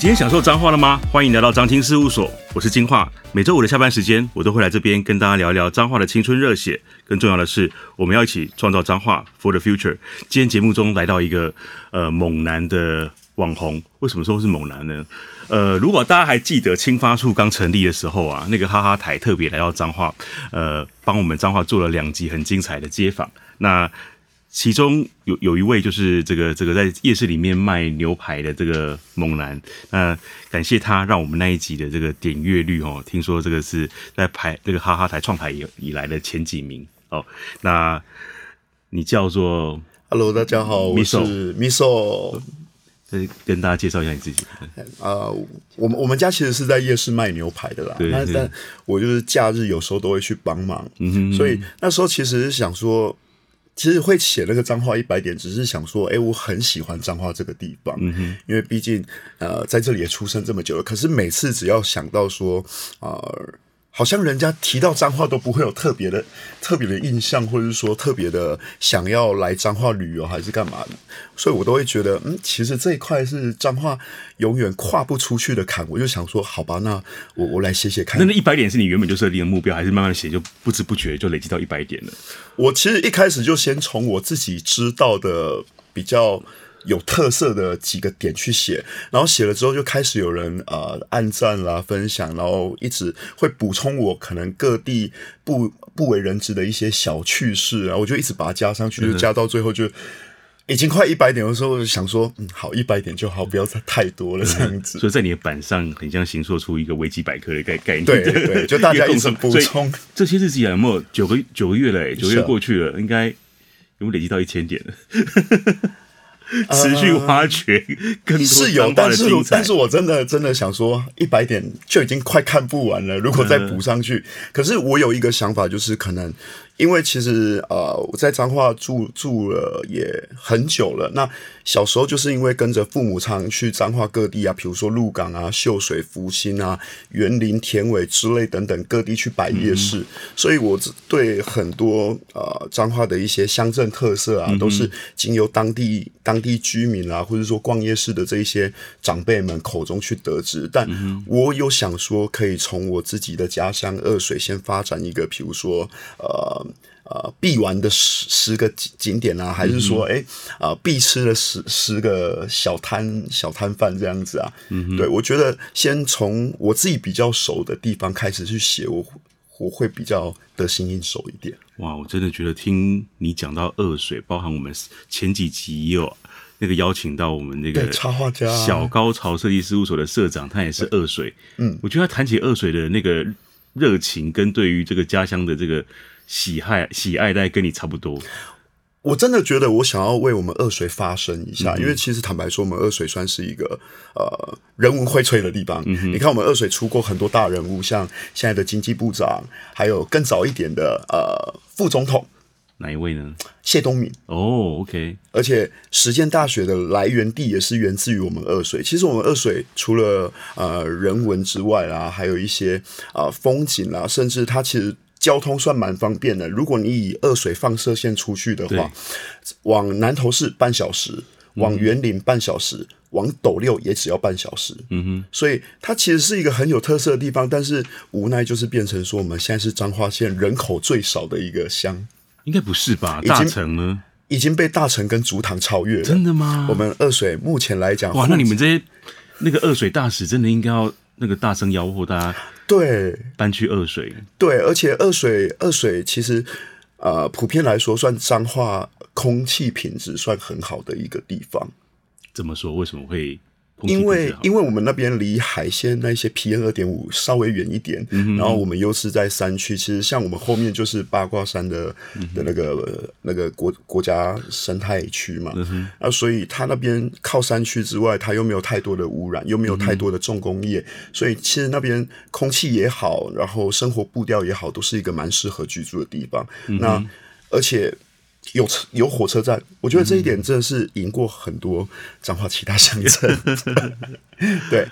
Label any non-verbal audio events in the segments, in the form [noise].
今天享受彰化了吗？欢迎来到彰青事务所，我是金话。每周五的下班时间，我都会来这边跟大家聊一聊彰化的青春热血。更重要的是，我们要一起创造彰化 for the future。今天节目中来到一个呃猛男的网红，为什么说是猛男呢？呃，如果大家还记得青发处刚成立的时候啊，那个哈哈台特别来到彰化，呃，帮我们彰化做了两集很精彩的街访。那其中有有一位就是这个这个在夜市里面卖牛排的这个猛男，那感谢他让我们那一集的这个点阅率哦，听说这个是在排这个哈哈台创台以以来的前几名哦。那你叫做 Hello，大家好，我是 Miso，再跟大家介绍一下你自己。啊，我们我们家其实是在夜市卖牛排的啦，那但我就是假日有时候都会去帮忙，嗯哼，所以那时候其实是想说。其实会写那个脏话一百点，只是想说，哎，我很喜欢脏话这个地方，因为毕竟，呃，在这里也出生这么久了。可是每次只要想到说，啊、呃。好像人家提到彰化都不会有特别的、特别的印象，或者是说特别的想要来彰化旅游还是干嘛的，所以我都会觉得，嗯，其实这一块是彰化永远跨不出去的坎。我就想说，好吧，那我我来写写看。那那一百点是你原本就设定的目标，还是慢慢写就不知不觉就累积到一百点了？我其实一开始就先从我自己知道的比较。有特色的几个点去写，然后写了之后就开始有人呃按赞啦、分享，然后一直会补充我可能各地不不为人知的一些小趣事啊，我就一直把它加上去，就加到最后就已经快一百点的时候，我就想说嗯好一百点就好，不要再太多了这样子。[laughs] 所以在你的板上很像形塑出一个维基百科的概概念，对对，就大家 [laughs] 一直补充。这些日子有没有九个九个月了？九个月过去了，应该有没有累积到一千点了？[laughs] [laughs] 持续挖掘更多是有，但是但是我真的真的想说，一百点就已经快看不完了。如果再补上去，可是我有一个想法，就是可能。因为其实呃，我在彰化住住了也很久了。那小时候就是因为跟着父母常去彰化各地啊，比如说鹿港啊、秀水、福兴啊、园林、田尾之类等等各地去摆夜市，嗯、所以我对很多呃彰化的一些乡镇特色啊，都是经由当地当地居民啊，或者说逛夜市的这一些长辈们口中去得知。但我有想说，可以从我自己的家乡二水先发展一个，比如说呃。呃，必玩的十十个景景点啊，还是说，哎、啊、呃，必吃的十十个小摊小摊贩这样子啊？嗯，对，我觉得先从我自己比较熟的地方开始去写，我我会比较得心应手一点。哇，我真的觉得听你讲到二水，包含我们前几集也有那个邀请到我们那个插画家小高潮设计事务所的社长，他也是二水。嗯，我觉得他谈起二水的那个热情，跟对于这个家乡的这个。喜爱喜爱，大概跟你差不多。我真的觉得，我想要为我们二水发声一下，嗯、因为其实坦白说，我们二水算是一个呃人文荟萃的地方。嗯、你看，我们二水出过很多大人物，像现在的经济部长，还有更早一点的呃副总统，哪一位呢？谢东闵。哦，OK。而且实践大学的来源地也是源自于我们二水。其实我们二水除了呃人文之外啦，还有一些啊、呃、风景啦，甚至它其实。交通算蛮方便的。如果你以二水放射线出去的话，往南投市半小时，往园林半小时，嗯、往斗六也只要半小时。嗯哼，所以它其实是一个很有特色的地方。但是无奈就是变成说，我们现在是彰化县人口最少的一个乡。应该不是吧？大城呢？已经被大城跟竹塘超越了。真的吗？我们二水目前来讲，哇，那你们这些那个二水大使真的应该要那个大声吆喝大家。对，搬去二水。对，而且二水二水其实，呃，普遍来说算彰化空气品质算很好的一个地方。怎么说？为什么会？因为因为我们那边离海鲜那些 PM 二点五稍微远一点，嗯、然后我们又是在山区，其实像我们后面就是八卦山的、嗯、的那个那个国国家生态区嘛，嗯、啊，所以它那边靠山区之外，它又没有太多的污染，又没有太多的重工业，嗯、所以其实那边空气也好，然后生活步调也好，都是一个蛮适合居住的地方。嗯、那而且。有车有火车站，我觉得这一点真的是赢过很多彰化其他乡镇。[laughs] 对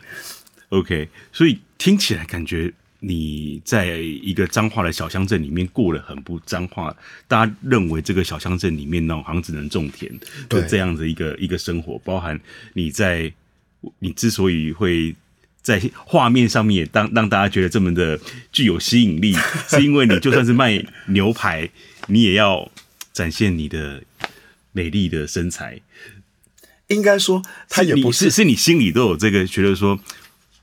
，OK，所以听起来感觉你在一个彰化的小乡镇里面过了很不彰化，大家认为这个小乡镇里面呢好像只能种田的这样子一个一个生活，包含你在你之所以会在画面上面也当让大家觉得这么的具有吸引力，是因为你就算是卖牛排，你也要展现你的美丽的身材。应该说，他也不是，是，是你心里都有这个觉得说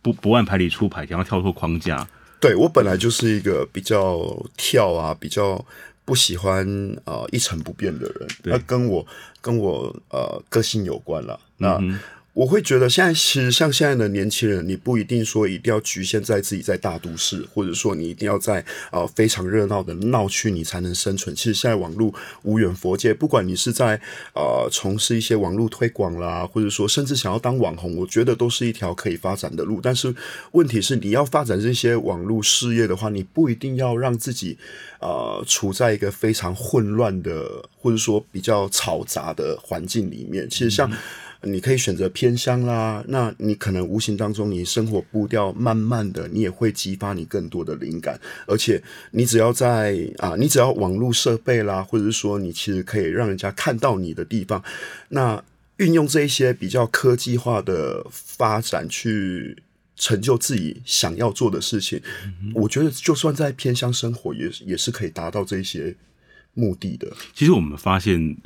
不不按牌理出牌，想要跳脱框架。对，我本来就是一个比较跳啊，比较不喜欢呃一成不变的人，那跟我跟我呃个性有关了。那。嗯我会觉得现在其实像现在的年轻人，你不一定说一定要局限在自己在大都市，或者说你一定要在呃非常热闹的闹区你才能生存。其实现在网络无远佛界，不管你是在呃从事一些网络推广啦，或者说甚至想要当网红，我觉得都是一条可以发展的路。但是问题是，你要发展这些网络事业的话，你不一定要让自己呃处在一个非常混乱的，或者说比较嘈杂的环境里面。其实像。你可以选择偏乡啦，那你可能无形当中，你生活步调慢慢的，你也会激发你更多的灵感。而且你只要在啊，你只要网络设备啦，或者是说你其实可以让人家看到你的地方，那运用这一些比较科技化的发展去成就自己想要做的事情，嗯、我觉得就算在偏乡生活也，也也是可以达到这些目的的。其实我们发现。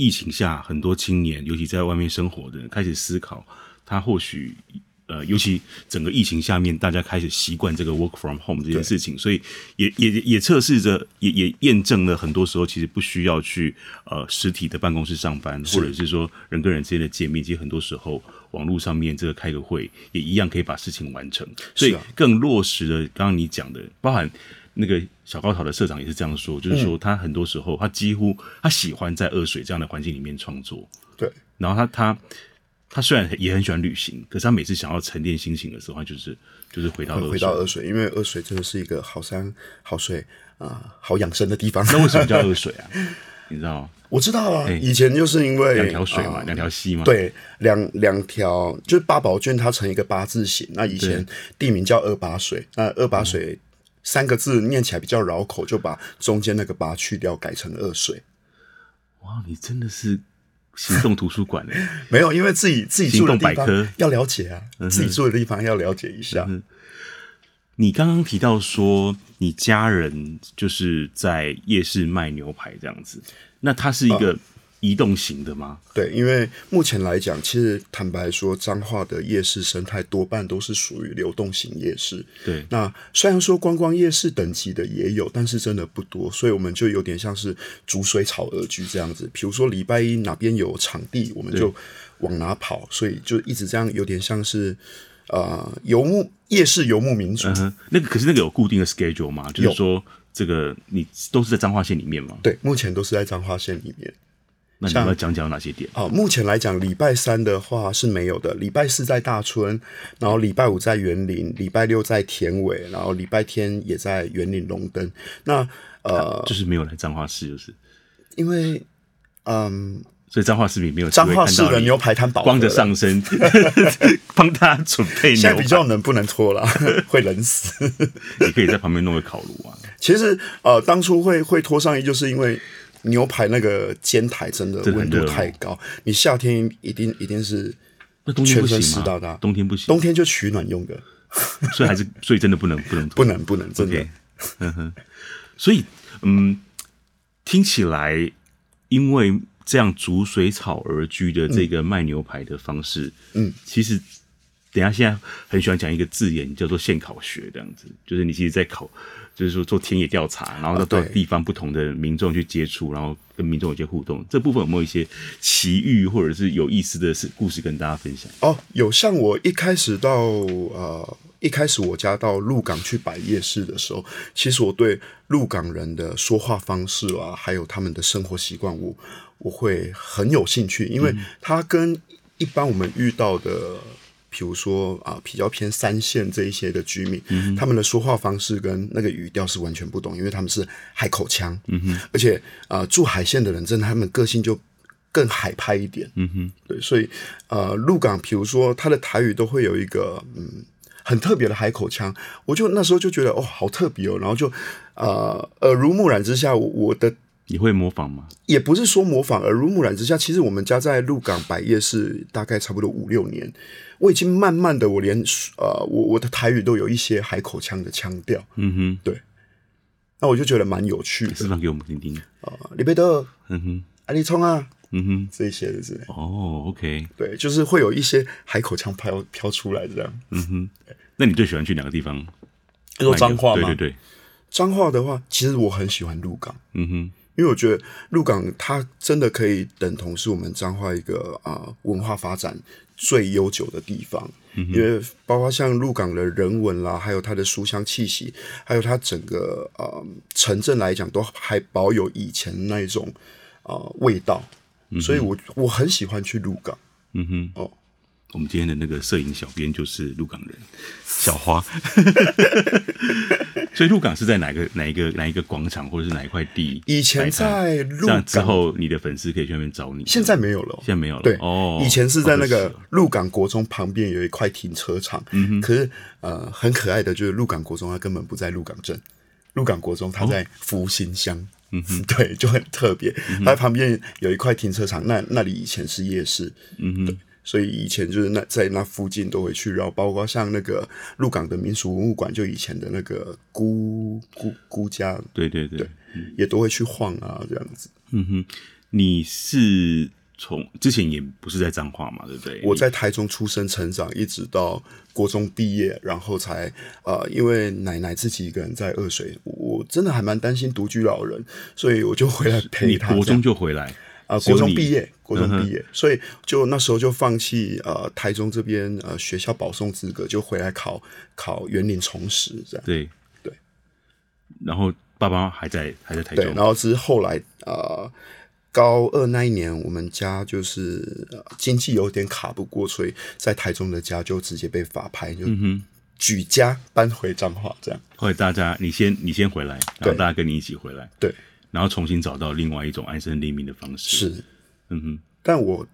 疫情下，很多青年，尤其在外面生活的人，开始思考，他或许，呃，尤其整个疫情下面，大家开始习惯这个 work from home 这件事情，所以也也也测试着，也也验证了很多时候其实不需要去呃实体的办公室上班，或者是说人跟人之间的见面，其实很多时候网络上面这个开个会也一样可以把事情完成，所以更落实了刚刚你讲的，包含。那个小高潮的社长也是这样说，就是说他很多时候他几乎他喜欢在二水这样的环境里面创作。对，然后他他他虽然也很喜欢旅行，可是他每次想要沉淀心情的时候，他就是就是回到二水，回到二水，因为二水真的是一个好山好水啊，好养生的地方。[laughs] 那为什么叫二水啊？你知道吗？我知道啊，以前就是因为两条水嘛，两条溪嘛。对，两两条就是八宝卷，它成一个八字形。那以前地名叫二八水，那二八水。三个字念起来比较绕口，就把中间那个“八”去掉，改成“二水”。哇，你真的是行动图书馆哎！[laughs] 没有，因为自己自己住的地方要了解啊，自己住的地方要了解一下。嗯、你刚刚提到说，你家人就是在夜市卖牛排这样子，那他是一个。移动型的吗？对，因为目前来讲，其实坦白说，彰化的夜市生态多半都是属于流动型夜市。对，那虽然说观光夜市等级的也有，但是真的不多，所以我们就有点像是逐水草而居这样子。比如说礼拜一哪边有场地，我们就往哪跑，所以就一直这样，有点像是呃游牧夜市游牧民族。嗯。那个可是那个有固定的 schedule 吗？就是说这个你都是在彰化县里面吗？对，目前都是在彰化县里面。那你要讲讲哪些点？哦，目前来讲，礼拜三的话是没有的。礼拜四在大村，然后礼拜五在园林，礼拜六在田尾，然后礼拜天也在园林龙灯。那呃，就是没有来彰化市，就是因为嗯，所以彰化市民没有彰化市的牛排摊饱，光着上身 [laughs] 帮他准备。现在比较冷，不能脱了，[laughs] 会冷死。[laughs] 你可以在旁边弄个烤炉啊。其实呃，当初会会脱上衣，就是因为。牛排那个煎台真的温度太高，你夏天一定一定是全身湿哒哒，冬天不行，冬天就取暖用的，[laughs] 所以还是所以真的不能不能不能不能真的.嗯哼，所以嗯，听起来因为这样逐水草而居的这个卖牛排的方式，嗯，其实等一下现在很喜欢讲一个字眼叫做现烤学这样子，就是你其实在考。就是说做田野调查，然后到地方不同的民众去接触，然后跟民众有些互动。这部分有没有一些奇遇或者是有意思的事故事跟大家分享？哦，有。像我一开始到呃一开始我家到鹿港去摆夜市的时候，其实我对鹿港人的说话方式啊，还有他们的生活习惯，我我会很有兴趣，因为他跟一般我们遇到的。比如说啊，比较偏三线这一些的居民，嗯，他们的说话方式跟那个语调是完全不同，因为他们是海口腔，嗯哼，而且啊，住海线的人，真的他们个性就更海派一点，嗯哼，对，所以呃，鹿港，比如说他的台语都会有一个嗯很特别的海口腔，我就那时候就觉得哦，好特别哦，然后就呃耳濡目染之下，我的你会模仿吗？也不是说模仿，耳濡目染之下，其实我们家在鹿港百业是大概差不多五六年，我已经慢慢的，我连呃，我我的台语都有一些海口腔的腔调。嗯哼，对。那我就觉得蛮有趣的，示范给我们听听啊，李贝德，嗯哼，阿里聪啊，嗯哼，这一些的是哦，OK，对，就是会有一些海口腔飘飘出来这样。嗯哼，那你最喜欢去哪个地方？说脏话吗？对对对，彰化的话，其实我很喜欢鹿港。嗯哼，因为我觉得鹿港它真的可以等同是我们彰化一个啊、呃、文化发展最悠久的地方。嗯、因为包括像鹿港的人文啦，还有它的书香气息，还有它整个呃城镇来讲，都还保有以前那一种啊、呃、味道。嗯、所以我我很喜欢去鹿港。嗯哼，哦。我们今天的那个摄影小编就是鹿港人 [laughs] 小花，[laughs] 所以鹿港是在哪个哪一个哪一个广场或者是哪一块地？以前在鹿港之后，你的粉丝可以去那边找你。现在没有了，现在没有了。对哦，以前是在那个鹿港国中旁边有一块停车场。嗯哼。可是呃，很可爱的就是鹿港国中，它根本不在鹿港镇。鹿港国中它在福兴乡。嗯哼。[laughs] 对，就很特别。它旁边有一块停车场，那那里以前是夜市。嗯哼。所以以前就是那在那附近都会去，然后包括像那个鹿港的民俗文物馆，就以前的那个辜辜辜家，对对对，对嗯、也都会去晃啊，这样子。嗯哼，你是从之前也不是在彰化嘛，对不对？我在台中出生成长，一直到国中毕业，然后才呃，因为奶奶自己一个人在二水，我真的还蛮担心独居老人，所以我就回来陪她。你国中就回来。啊、呃，国中毕业，国中毕业，嗯、所以就那时候就放弃呃台中这边呃学校保送资格，就回来考考园林重实这样。对对。然后爸爸还在还在台中。对，然后是后来呃高二那一年，我们家就是、呃、经济有点卡不过，所以在台中的家就直接被法拍，就举家搬回彰化这样。后来大家你先你先回来，然后大家跟你一起回来。对。然后重新找到另外一种安身立命的方式。是，嗯哼。但我，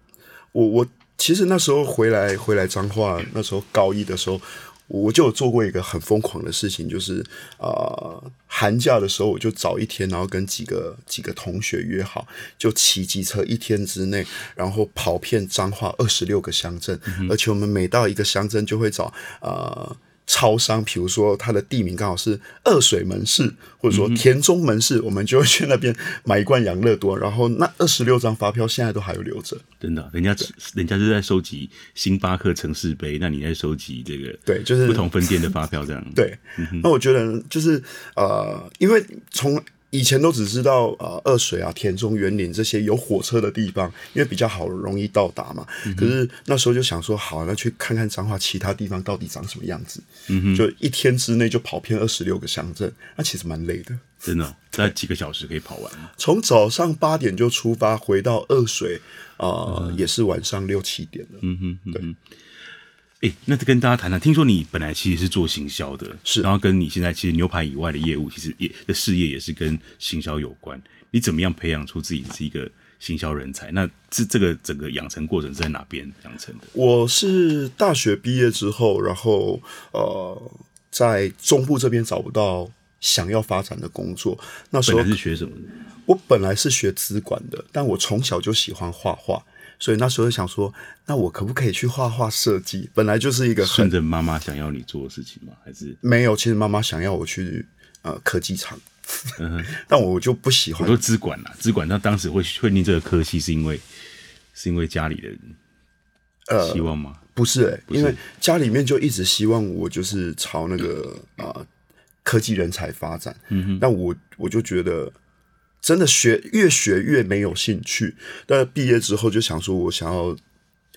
我，我其实那时候回来回来彰化，那时候高一的时候，我就有做过一个很疯狂的事情，就是啊、呃，寒假的时候我就找一天，然后跟几个几个同学约好，就骑机车一天之内，然后跑遍彰化二十六个乡镇，嗯、而且我们每到一个乡镇就会找啊。呃超商，比如说它的地名刚好是二水门市，或者说田中门市，嗯、我们就会去那边买一罐养乐多，然后那二十六张发票现在都还有留着。真的，人家人家是在收集星巴克城市杯，那你在收集这个对，就是不同分店的发票这样。[laughs] 对，那我觉得就是呃，因为从以前都只知道呃二水啊、田中、园林这些有火车的地方，因为比较好容易到达嘛。嗯、可是那时候就想说，好，那去看看彰化其他地方到底长什么样子。嗯哼，就一天之内就跑遍二十六个乡镇，那其实蛮累的。真的、哦，在几个小时可以跑完。从早上八点就出发，回到二水啊，呃嗯、也是晚上六七点了。嗯哼，嗯哼对。哎，那跟大家谈谈，听说你本来其实是做行销的，是，然后跟你现在其实牛排以外的业务，其实也的事业也是跟行销有关。你怎么样培养出自己是一个行销人才？那这这个整个养成过程是在哪边养成的？我是大学毕业之后，然后呃，在中部这边找不到想要发展的工作。那时候是学什么？我本来是学资管的，但我从小就喜欢画画。所以那时候想说，那我可不可以去画画设计？本来就是一个顺着妈妈想要你做的事情吗？还是没有？其实妈妈想要我去呃科技厂，嗯、[laughs] 但我就不喜欢。我说资管啦，资管。那当时会会念这个科系，是因为是因为家里的呃希望吗？呃、不是、欸，不是因为家里面就一直希望我就是朝那个啊、呃、科技人才发展。嗯哼，但我我就觉得。真的学越学越没有兴趣，但毕业之后就想说，我想要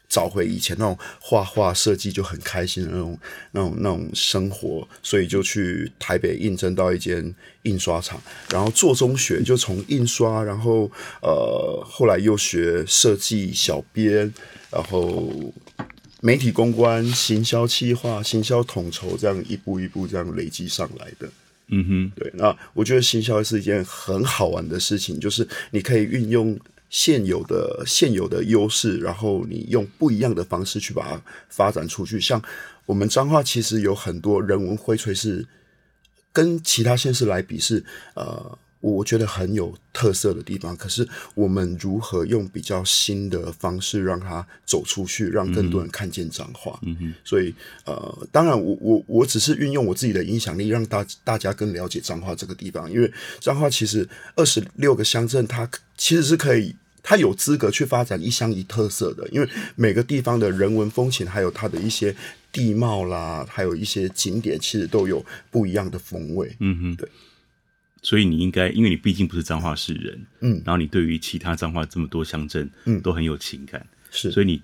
找回以前那种画画设计就很开心的那种、那种、那种生活，所以就去台北应征到一间印刷厂，然后做中学，就从印刷，然后呃，后来又学设计、小编，然后媒体公关、行销企划、行销统筹，这样一步一步这样累积上来的。嗯哼，对，那我觉得行销是一件很好玩的事情，就是你可以运用现有的现有的优势，然后你用不一样的方式去把它发展出去。像我们彰化其实有很多人文荟萃，是跟其他县市来比是呃我觉得很有特色的地方。可是我们如何用比较新的方式让它走出去，让更多人看见彰化？嗯哼。所以呃，当然我我我只是运用我自己的影响力，让大大家更了解彰化这个地方。因为彰化其实二十六个乡镇，它其实是可以。它有资格去发展一乡一特色的，因为每个地方的人文风情，还有它的一些地貌啦，还有一些景点，其实都有不一样的风味。嗯哼，对。所以你应该，因为你毕竟不是彰化市人，嗯，然后你对于其他彰化这么多乡镇，嗯，都很有情感，是。所以你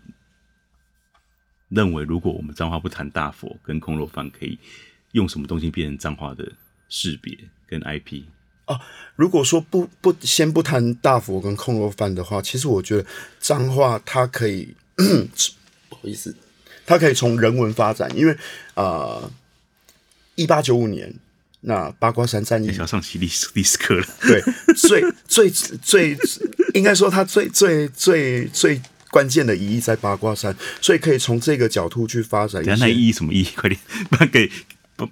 认为，如果我们彰化不谈大佛跟空肉饭，可以用什么东西变成彰化的识别跟 IP？哦，如果说不不先不谈大佛跟空肉饭的话，其实我觉得彰化它可以，[coughs] 不好意思，它可以从人文发展，因为啊，一八九五年那八卦山战役，要上起历史历史课了，对，最最最应该说它最最最最关键的意义在八卦山，所以可以从这个角度去发展一下。那意义什么意义？快点，帮给。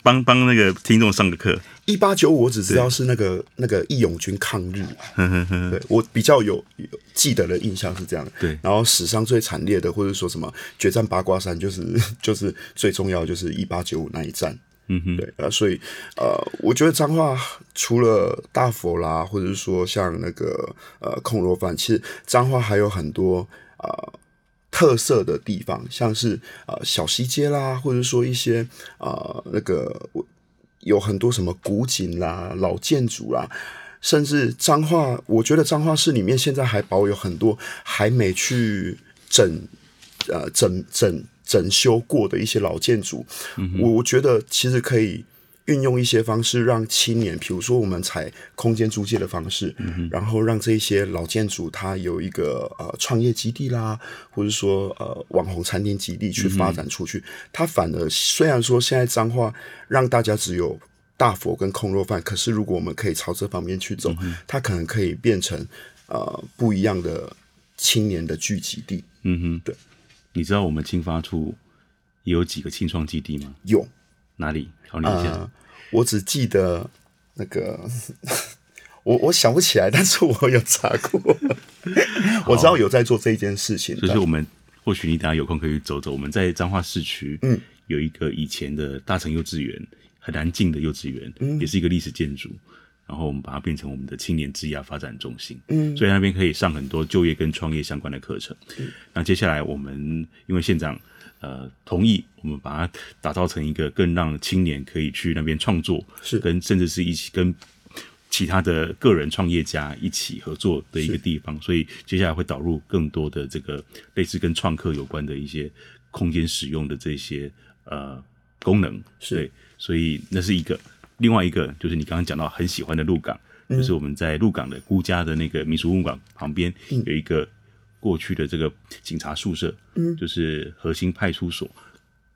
帮帮那个听众上个课。一八九五，我只知道是那个那个义勇军抗日。[laughs] 对，我比较有，有记得的印象是这样。对，然后史上最惨烈的，或者说什么决战八卦山，就是就是最重要的就是一八九五那一战。嗯哼，对啊，所以呃，我觉得彰化除了大佛啦，或者是说像那个呃空肉饭，其实彰化还有很多啊。特色的地方，像是呃小西街啦，或者说一些呃那个有很多什么古井啦、老建筑啦，甚至彰化，我觉得彰化市里面现在还保有很多还没去整呃整整整修过的一些老建筑，嗯、我我觉得其实可以。运用一些方式让青年，比如说我们采空间租借的方式，嗯、然后让这些老建筑它有一个呃创业基地啦，或者说呃网红餐厅基地去发展出去。嗯、它反而虽然说现在脏话让大家只有大佛跟空肉饭，可是如果我们可以朝这方面去走，嗯、它可能可以变成呃不一样的青年的聚集地。嗯哼，对。你知道我们青发处也有几个青创基地吗？有。哪里？考虑一下。呃，我只记得那个，[laughs] 我我想不起来，但是我有查过，[laughs] 我知道有在做这一件事情。就是我们或许你等下有空可以走走。我们在彰化市区，嗯，有一个以前的大成幼稚园，很难进的幼稚园，嗯，也是一个历史建筑。然后我们把它变成我们的青年职业发展中心，嗯，所以那边可以上很多就业跟创业相关的课程。嗯，那接下来我们因为县长。呃，同意我们把它打造成一个更让青年可以去那边创作，是跟甚至是一起跟其他的个人创业家一起合作的一个地方。所以接下来会导入更多的这个类似跟创客有关的一些空间使用的这些呃功能。是对，所以那是一个。另外一个就是你刚刚讲到很喜欢的鹿港，嗯、就是我们在鹿港的辜家的那个民俗文物馆旁边有一个。过去的这个警察宿舍，嗯，就是核心派出所，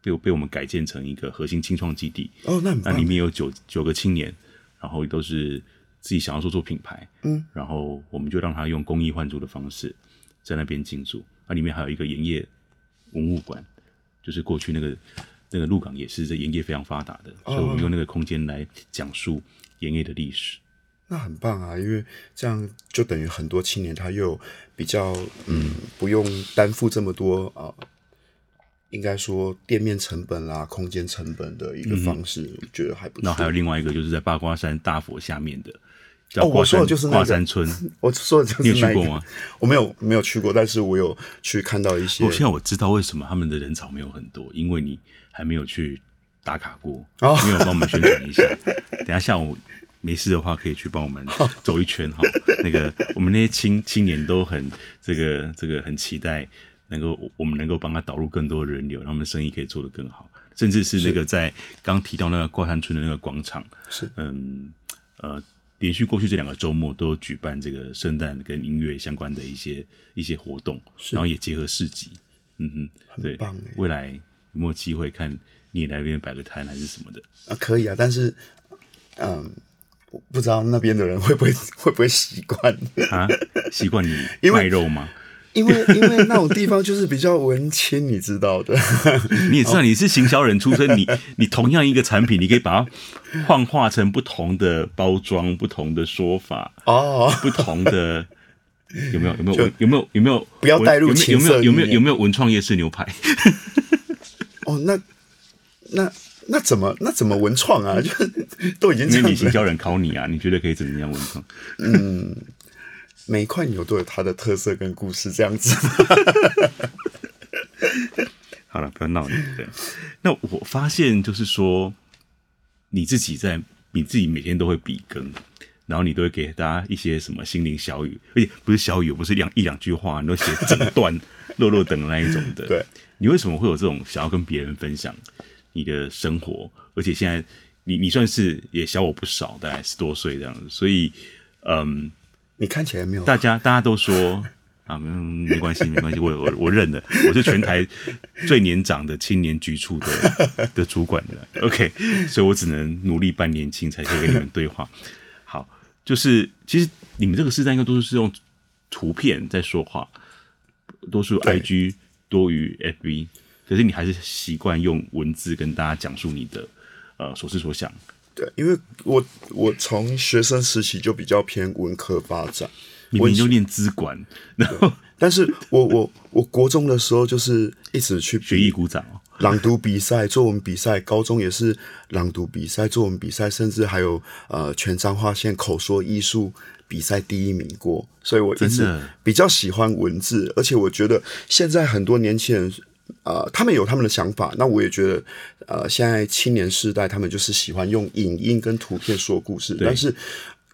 被被我们改建成一个核心青创基地。哦，那那里面有九九个青年，然后都是自己想要做做品牌，嗯，然后我们就让他用公益换租的方式在那边进驻。那里面还有一个盐业文物馆，就是过去那个那个鹿港也是这盐业非常发达的，哦、所以我们用那个空间来讲述盐业的历史。那很棒啊，因为这样就等于很多青年他又比较嗯，不用担负这么多啊、呃，应该说店面成本啦、空间成本的一个方式，嗯、我觉得还不错。那还有另外一个，就是在八卦山大佛下面的，叫哦，我说的就是那个、华山村，[laughs] 我说的就是那个、你有去过吗？我没有没有去过，但是我有去看到一些。我现在我知道为什么他们的人潮没有很多，因为你还没有去打卡过，哦、没有帮我们宣传一下。[laughs] 等下下午。没事的话，可以去帮我们走一圈哈。那个，我们那些青青年都很这个这个很期待，能够我们能够帮他导入更多的人流，让他们生意可以做得更好。甚至是那个在刚提到那个挂山村的那个广场，是嗯呃，连续过去这两个周末都举办这个圣诞跟音乐相关的一些一些活动，是然后也结合市集，嗯哼，对，很棒。未来有没有机会看你也来这边摆个摊还是什么的啊？可以啊，但是嗯。不知道那边的人会不会 [laughs] 会不会习惯啊？习惯你 [laughs] 卖肉吗？因为 [laughs] 因为那种地方就是比较文青，你知道的。[laughs] 你也知道你是行销人出身，你你同样一个产品，你可以把它幻化成不同的包装、不同的说法哦，不同的有没有有没有有没有有没有不要带入情色有没有有没有有没有文创夜市牛排？哦，那那那怎么那怎么文创啊？[laughs] 就都已经因为你行销人考你啊，你觉得可以怎么样文创？嗯。每一块牛都有它的特色跟故事，这样子。[laughs] 好了，不要闹你。对，那我发现就是说，你自己在你自己每天都会比更，然后你都会给大家一些什么心灵小语，而且不是小语，不是两一两句话，你都写整段落落等那一种的。[laughs] 对，你为什么会有这种想要跟别人分享你的生活？而且现在你你算是也小我不少，大概十多岁这样子，所以嗯。你看起来没有？大家大家都说啊，没关系，没关系，我我我认了，我是全台最年长的青年局处的 [laughs] 的主管的，OK，所以我只能努力扮年轻，才可以跟你们对话。好，就是其实你们这个时代应该都是用图片在说话，多数 IG 多于 FB，可是你还是习惯用文字跟大家讲述你的呃所思所想。对，因为我我从学生时期就比较偏文科发展，明明就念资管，然后，但是我我我国中的时候就是一直去学艺鼓掌哦，朗读比赛、作文比赛，高中也是朗读比赛、作文比赛，甚至还有呃全彰化县口说艺术比赛第一名过，所以我一直比较喜欢文字，而且我觉得现在很多年轻人。呃，他们有他们的想法，那我也觉得，呃，现在青年世代他们就是喜欢用影音跟图片说故事，但是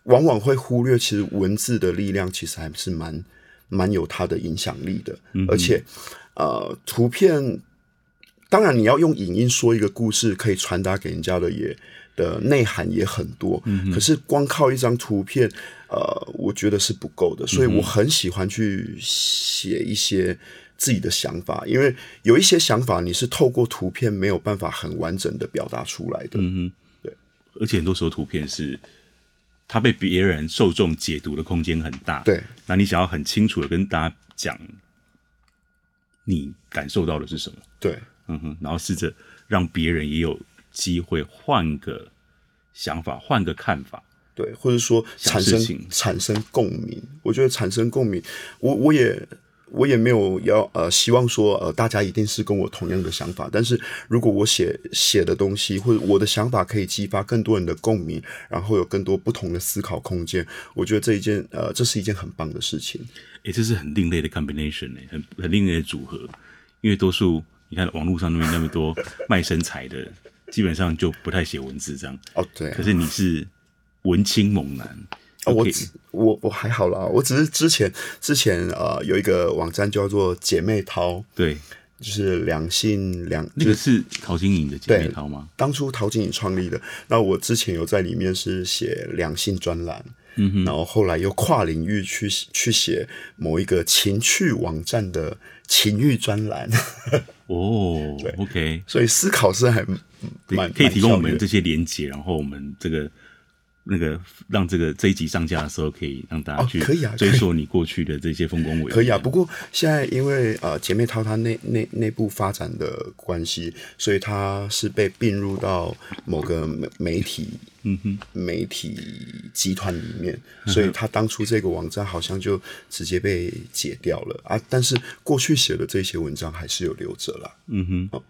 往往会忽略其实文字的力量其实还是蛮蛮有它的影响力的，嗯、而且呃，图片当然你要用影音说一个故事，可以传达给人家的也的内涵也很多，嗯，可是光靠一张图片，呃，我觉得是不够的，所以我很喜欢去写一些。自己的想法，因为有一些想法你是透过图片没有办法很完整的表达出来的。嗯哼，对。而且很多时候图片是它被别人受众解读的空间很大。对。那你想要很清楚的跟大家讲你感受到的是什么？对。嗯哼，然后试着让别人也有机会换个想法，换个看法。对，或者说产生产生共鸣。我觉得产生共鸣，我我也。我也没有要呃希望说呃大家一定是跟我同样的想法，但是如果我写写的东西或者我的想法可以激发更多人的共鸣，然后有更多不同的思考空间，我觉得这一件呃这是一件很棒的事情。诶、欸，这是很另类的 combination 诶，很很另类的组合。因为多数你看网络上那边那么多卖身材的，基本上就不太写文字这样。哦，对、啊。可是你是文青猛男。我只我我还好啦，我只是之前之前呃有一个网站叫做姐妹淘，对，就是两性两那个是陶晶莹的姐妹淘吗？当初陶晶莹创立的，那我之前有在里面是写两性专栏，嗯哼，然后后来又跨领域去去写某一个情趣网站的情欲专栏，[laughs] 哦对，OK，所以思考是还蛮可以提供我们这些连接，然后我们这个。那个让这个这一集上架的时候，可以让大家去可以啊追溯你过去的这些丰功伟业。可以啊，不过现在因为呃姐妹淘它内内内部发展的关系，所以它是被并入到某个媒媒体嗯哼媒体集团里面，所以它当初这个网站好像就直接被解掉了啊。但是过去写的这些文章还是有留着啦。嗯哼，哦，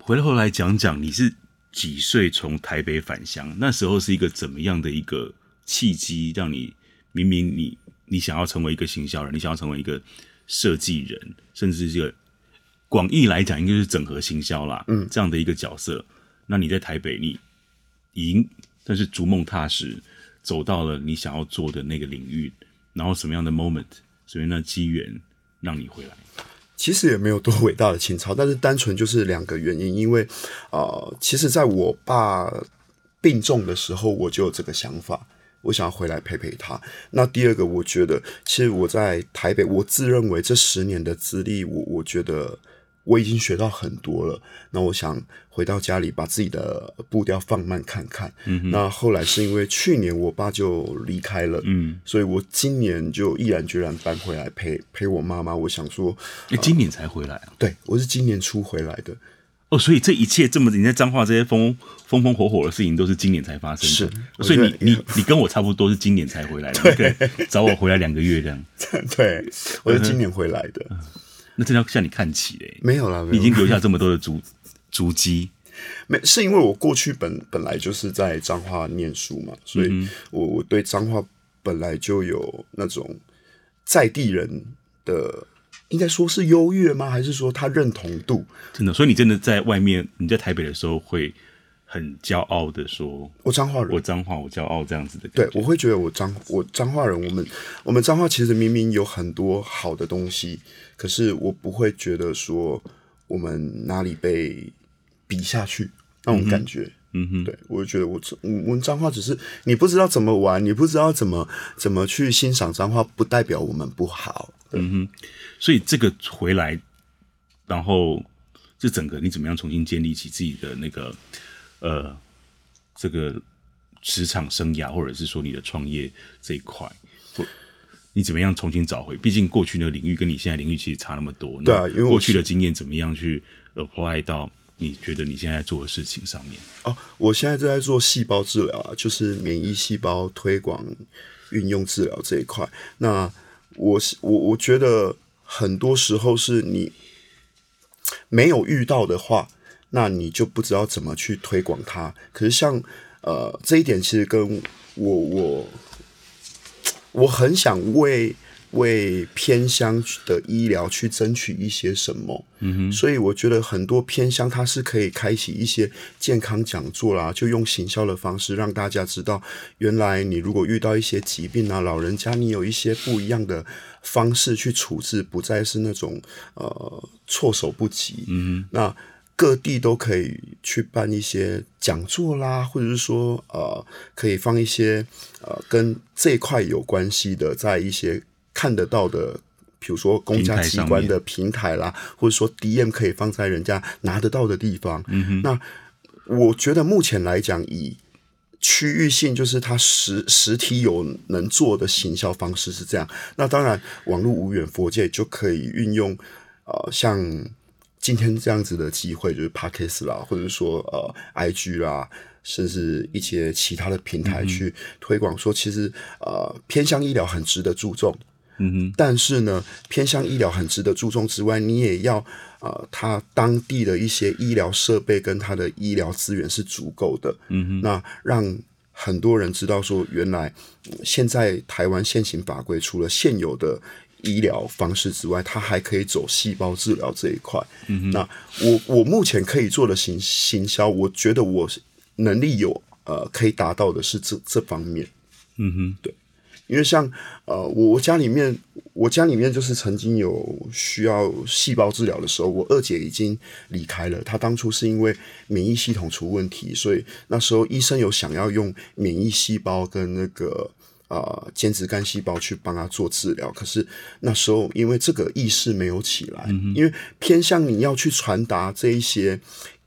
回头来讲讲你是。几岁从台北返乡？那时候是一个怎么样的一个契机，让你明明你你想要成为一个行销人，你想要成为一个设计人，甚至是这个广义来讲，应该是整合行销啦，嗯，这样的一个角色。那你在台北，你已经但是逐梦踏实，走到了你想要做的那个领域，然后什么样的 moment，什么样的机缘让你回来？其实也没有多伟大的情操，但是单纯就是两个原因。因为，啊，其实在我爸病重的时候，我就有这个想法，我想要回来陪陪他。那第二个，我觉得，其实我在台北，我自认为这十年的资历，我我觉得我已经学到很多了，那我想回到家里把自己的步调放慢看看。嗯，那后来是因为去年我爸就离开了，嗯，所以我今年就毅然决然搬回来陪陪我妈妈。我想说，你今年才回来啊？对，我是今年初回来的。哦，所以这一切这么你在彰化这些风风风火火的事情都是今年才发生的。是，所以你你你跟我差不多是今年才回来的，[laughs] 对，找我回来两个月这样。[laughs] 对，我是今年回来的。嗯那真的要向你看齐嘞！没有啦，你已经留下这么多的足 [laughs] 足迹。没是因为我过去本本来就是在彰化念书嘛，所以我我对彰化本来就有那种在地人的，应该说是优越吗？还是说他认同度？真的，所以你真的在外面，你在台北的时候会。很骄傲的说：“我彰化人，我彰化，我骄傲这样子的。”对，我会觉得我彰我彰化人，我们我们彰化其实明明有很多好的东西，可是我不会觉得说我们哪里被比下去那种感觉。嗯哼，对，我就觉得我我们彰化只是你不知道怎么玩，你不知道怎么怎么去欣赏彰化，不代表我们不好。嗯哼，所以这个回来，然后这整个你怎么样重新建立起自己的那个。呃，这个职场生涯，或者是说你的创业这一块，或你怎么样重新找回？毕竟过去那个领域跟你现在领域其实差那么多。对啊，因为过去的经验怎么样去 apply 到你觉得你现在做的事情上面？哦，我现在正在做细胞治疗啊，就是免疫细胞推广运用治疗这一块。那我是我我觉得很多时候是你没有遇到的话。那你就不知道怎么去推广它。可是像呃这一点，其实跟我我我很想为为偏乡的医疗去争取一些什么。嗯哼。所以我觉得很多偏乡它是可以开启一些健康讲座啦，就用行销的方式让大家知道，原来你如果遇到一些疾病啊，老人家你有一些不一样的方式去处置，不再是那种呃措手不及。嗯哼。那。各地都可以去办一些讲座啦，或者是说，呃，可以放一些呃跟这块有关系的，在一些看得到的，比如说公家机关的平台啦，或者说 DM 可以放在人家拿得到的地方。那我觉得目前来讲，以区域性，就是它实实体有能做的行销方式是这样。那当然，网络无远佛界，就可以运用，呃，像。今天这样子的机会，就是 Podcast 啦，或者说呃，IG 啦，甚至一些其他的平台去推广，说其实呃，偏向医疗很值得注重。嗯哼。但是呢，偏向医疗很值得注重之外，你也要呃，他当地的一些医疗设备跟他的医疗资源是足够的。嗯哼。那让很多人知道说，原来现在台湾现行法规除了现有的。医疗方式之外，它还可以走细胞治疗这一块。嗯哼，那我我目前可以做的行行销，我觉得我能力有呃可以达到的是这这方面。嗯哼，对，因为像呃我我家里面我家里面就是曾经有需要细胞治疗的时候，我二姐已经离开了。她当初是因为免疫系统出问题，所以那时候医生有想要用免疫细胞跟那个。啊，间质干细胞去帮他做治疗，可是那时候因为这个意识没有起来，嗯、因为偏向你要去传达这一些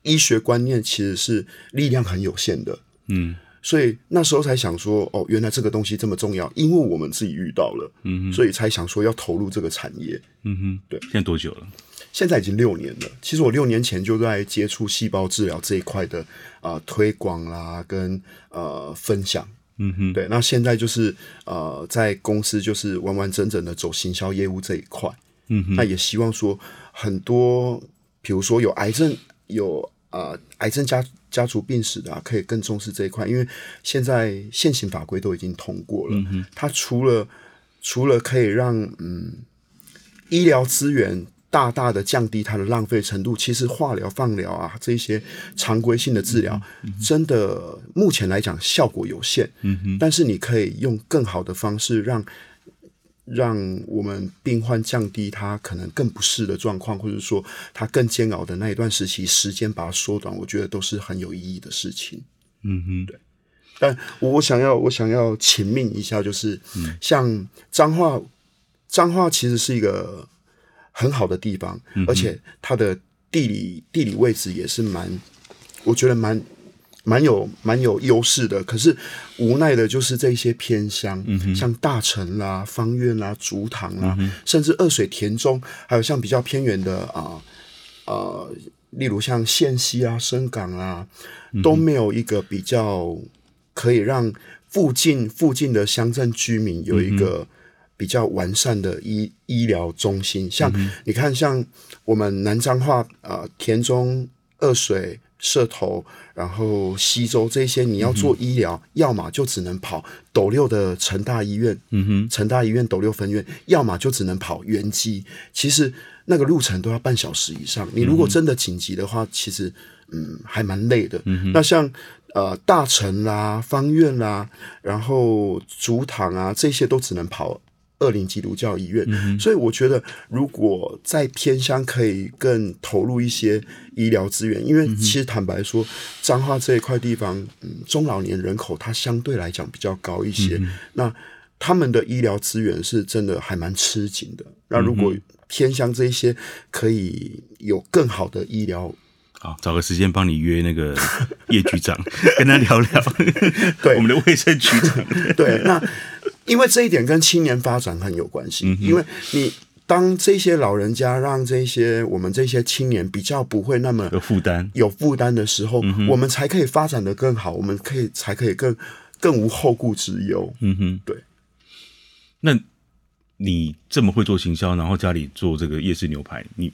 医学观念，其实是力量很有限的，嗯，所以那时候才想说，哦，原来这个东西这么重要，因为我们自己遇到了，嗯，所以才想说要投入这个产业，嗯哼，对。现在多久了？现在已经六年了。其实我六年前就在接触细胞治疗这一块的啊、呃、推广啦，跟呃分享。嗯哼，对，那现在就是呃，在公司就是完完整整的走行销业务这一块，嗯哼，那也希望说很多，比如说有癌症有啊、呃、癌症家家族病史的、啊，可以更重视这一块，因为现在现行法规都已经通过了，嗯哼，它除了除了可以让嗯医疗资源。大大的降低它的浪费程度。其实化疗、放疗啊，这些常规性的治疗，真的目前来讲效果有限。嗯哼。但是你可以用更好的方式让，让让我们病患降低他可能更不适的状况，或者说他更煎熬的那一段时期时间，把它缩短，我觉得都是很有意义的事情。嗯哼，对。但我想要，我想要请命一下，就是像彰化，彰化其实是一个。很好的地方，而且它的地理地理位置也是蛮，我觉得蛮蛮有蛮有优势的。可是无奈的就是这些偏乡，嗯、像大城啦、方苑啦、竹塘啦，嗯、甚至二水田中，还有像比较偏远的啊啊、呃呃，例如像县西啊、深港啊，都没有一个比较可以让附近附近的乡镇居民有一个。比较完善的医医疗中心，像你看，像我们南彰化呃田中、二水、社头，然后西州这些，你要做医疗，嗯、要么就只能跑斗六的成大医院，嗯哼，成大医院斗六分院，要么就只能跑原机。其实那个路程都要半小时以上。你如果真的紧急的话，其实嗯还蛮累的。嗯、那像呃大城啦、方院啦，然后竹塘啊这些都只能跑。二零基督教医院，嗯、所以我觉得，如果在偏乡可以更投入一些医疗资源，因为其实坦白说，彰化这一块地方，嗯，中老年人口它相对来讲比较高一些，嗯、那他们的医疗资源是真的还蛮吃紧的。嗯、那如果偏乡这一些可以有更好的医疗，好，找个时间帮你约那个叶局长，[laughs] 跟他聊聊，[laughs] 对。[laughs] 我们的卫生局长，对那。因为这一点跟青年发展很有关系，因为你当这些老人家让这些我们这些青年比较不会那么有负担，有负担的时候，我们才可以发展的更好，我们可以才可以更更无后顾之忧。嗯哼，对。那你这么会做行销，然后家里做这个夜市牛排，你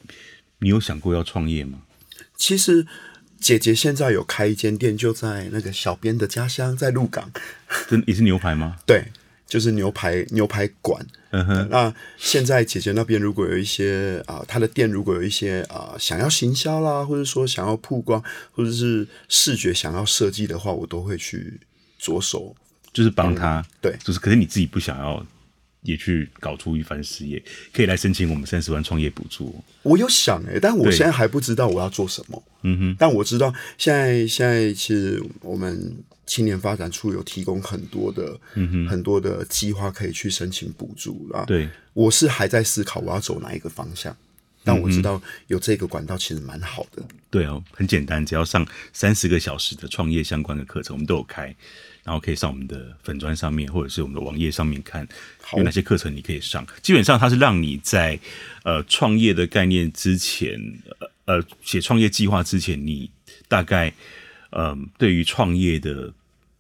你有想过要创业吗？其实姐姐现在有开一间店，就在那个小编的家乡，在鹿港。真也是牛排吗？对。就是牛排牛排馆，嗯哼、呃。那现在姐姐那边如果有一些啊，她、呃、的店如果有一些啊、呃，想要行销啦，或者说想要曝光，或者是视觉想要设计的话，我都会去着手，就是帮她、嗯。对，就是可是你自己不想要。也去搞出一番事业，可以来申请我们三十万创业补助。我有想哎、欸，但我现在还不知道我要做什么。嗯哼，但我知道现在现在其实我们青年发展处有提供很多的，嗯哼，很多的计划可以去申请补助啦。对，我是还在思考我要走哪一个方向，但我知道有这个管道其实蛮好的。对哦，很简单，只要上三十个小时的创业相关的课程，我们都有开。然后可以上我们的粉砖上面，或者是我们的网页上面看有哪些课程你可以上。基本上它是让你在呃创业的概念之前，呃写创业计划之前，你大概嗯、呃、对于创业的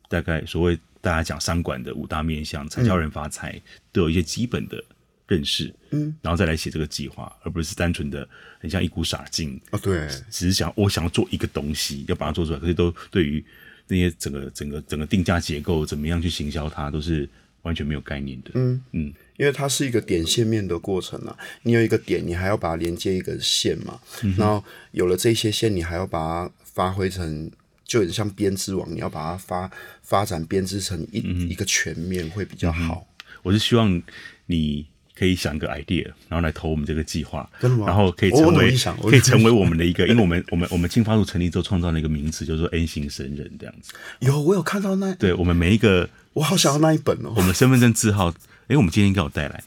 大概所谓大家讲商管的五大面向，才教人发财、嗯、都有一些基本的认识，嗯，然后再来写这个计划，而不是单纯的很像一股傻劲啊、哦，对，只是想我想要做一个东西，要把它做出来，可是都对于。那些整个整个整个定价结构怎么样去行销它，都是完全没有概念的。嗯嗯，因为它是一个点线面的过程啊。你有一个点，你还要把它连接一个线嘛。嗯、然后有了这些线，你还要把它发挥成，就很像编织网，你要把它发发展编织成一、嗯、一个全面会比较好。我是希望你。可以想个 idea，然后来投我们这个计划，然后可以成为可以成为我们的一个，因为我们我们我们青发路成立之后创造了一个名词，叫做 N 型神人这样子。有，我有看到那，对我们每一个，我好想要那一本哦。[laughs] 我们身份证字号，哎，我们今天应该有带来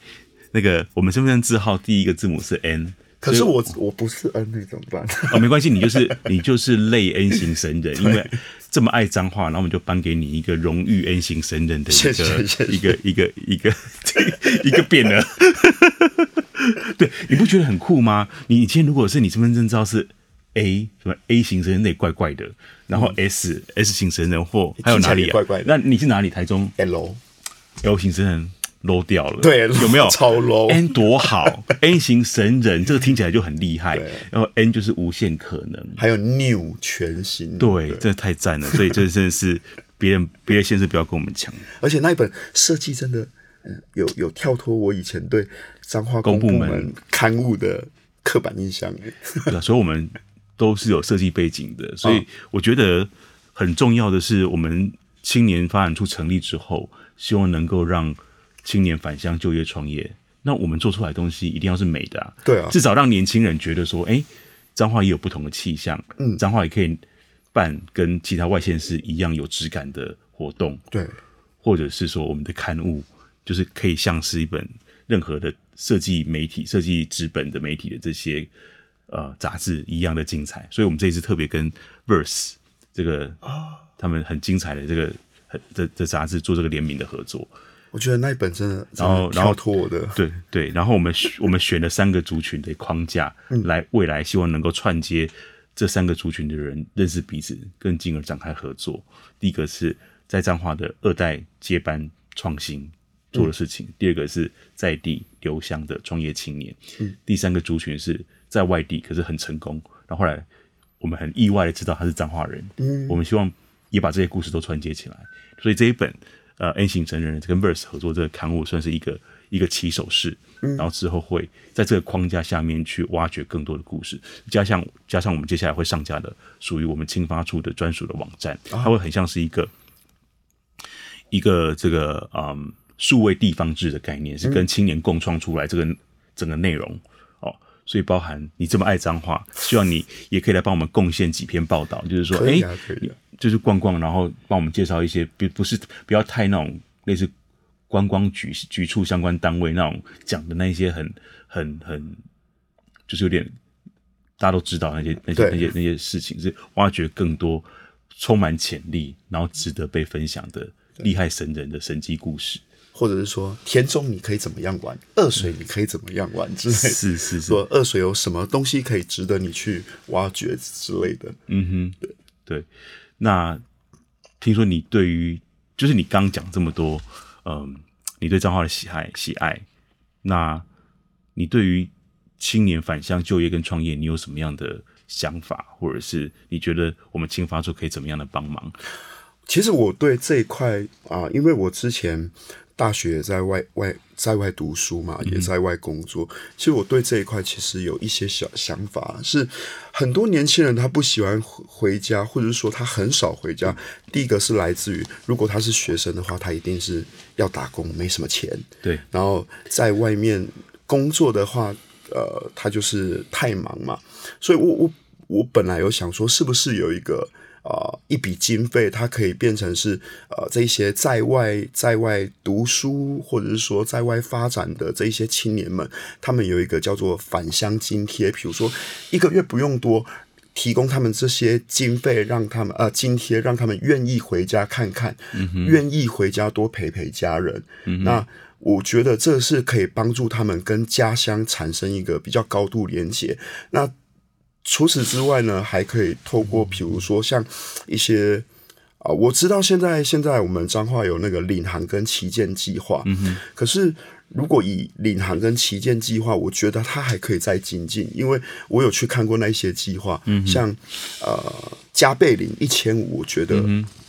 那个，我们身份证字号第一个字母是 N。可是我我不是 N，那怎么办？哦，没关系，你就是你就是类 N 型神人，[laughs] 因为这么爱脏话，然后我们就颁给你一个荣誉 N 型神人的一个一个一个一个 [laughs] 一个匾额。[laughs] 对，你不觉得很酷吗？你以前如果是你身份证照是 A 什么 A 型神人，那怪怪的，然后 S、嗯、S 型神人或还有哪里、啊、怪怪的？那你是哪里？台中 L L 型神人。Low 掉了，对，有没有 [laughs] 超 low N 多好，[laughs] N 型神人，这个听起来就很厉害。然后 N 就是无限可能，还有 new 全新，对，这太赞了。所以这真的是别人别的先生不要跟我们抢。而且那一本设计真的，有有跳脱我以前对彰化公部门刊物的刻板印象。[laughs] 对，所以我们都是有设计背景的，所以我觉得很重要的是，我们青年发展处成立之后，希望能够让。青年返乡就业创业，那我们做出来的东西一定要是美的啊！对啊，至少让年轻人觉得说，哎、欸，彰化也有不同的气象，嗯，彰化也可以办跟其他外县市一样有质感的活动，对，或者是说我们的刊物就是可以像是一本任何的设计媒体、设计纸本的媒体的这些呃杂志一样的精彩。所以我们这一次特别跟 Verse 这个啊，他们很精彩的这个很的的杂志做这个联名的合作。我觉得那一本真的，然后然后脱的，对对，然后我们 [laughs] 我们选了三个族群的框架，来未来希望能够串接这三个族群的人认识彼此，更进而展开合作。第一个是在彰化的二代接班创新做的事情，第二个是在地留乡的创业青年，第三个族群是在外地可是很成功。然后后来我们很意外的知道他是彰化人，我们希望也把这些故事都串接起来，所以这一本。呃，N 型成人跟 Verse 合作这个刊物算是一个一个起手式，嗯，然后之后会在这个框架下面去挖掘更多的故事，加上加上我们接下来会上架的属于我们青发处的专属的网站，它会很像是一个一个这个嗯数位地方志的概念，是跟青年共创出来这个整个内容哦，所以包含你这么爱脏话，希望你也可以来帮我们贡献几篇报道，就是说，哎、啊，可以就是逛逛，然后帮我们介绍一些，不不是不要太那种类似观光局局处相关单位那种讲的那些很很很，就是有点大家都知道那些那些那些那些事情，是挖掘更多充满潜力，然后值得被分享的厉害神人的神迹故事，或者是说田中你可以怎么样玩，二水你可以怎么样玩之类的，是是是，说二水有什么东西可以值得你去挖掘之类的，嗯哼，对。对。那听说你对于就是你刚讲这么多，嗯，你对彰化的喜爱喜爱，那你对于青年返乡就业跟创业，你有什么样的想法，或者是你觉得我们青发处可以怎么样的帮忙？其实我对这一块啊，因为我之前。大学也在外外在外读书嘛，也在外工作。嗯、其实我对这一块其实有一些小想法，是很多年轻人他不喜欢回家，或者是说他很少回家。第一个是来自于，如果他是学生的话，他一定是要打工，没什么钱。对。然后在外面工作的话，呃，他就是太忙嘛。所以我我我本来有想说，是不是有一个。啊、呃，一笔经费，它可以变成是呃，这些在外在外读书或者是说在外发展的这一些青年们，他们有一个叫做返乡津贴，比如说一个月不用多，提供他们这些经费，让他们呃津贴，让他们愿意回家看看，嗯、愿意回家多陪陪家人。嗯、那我觉得这是可以帮助他们跟家乡产生一个比较高度连接。那除此之外呢，还可以透过，比如说像一些啊、呃，我知道现在现在我们彰化有那个领航跟旗舰计划，嗯哼。可是如果以领航跟旗舰计划，我觉得它还可以再精进，因为我有去看过那些计划，嗯，像呃加倍领一千五，我觉得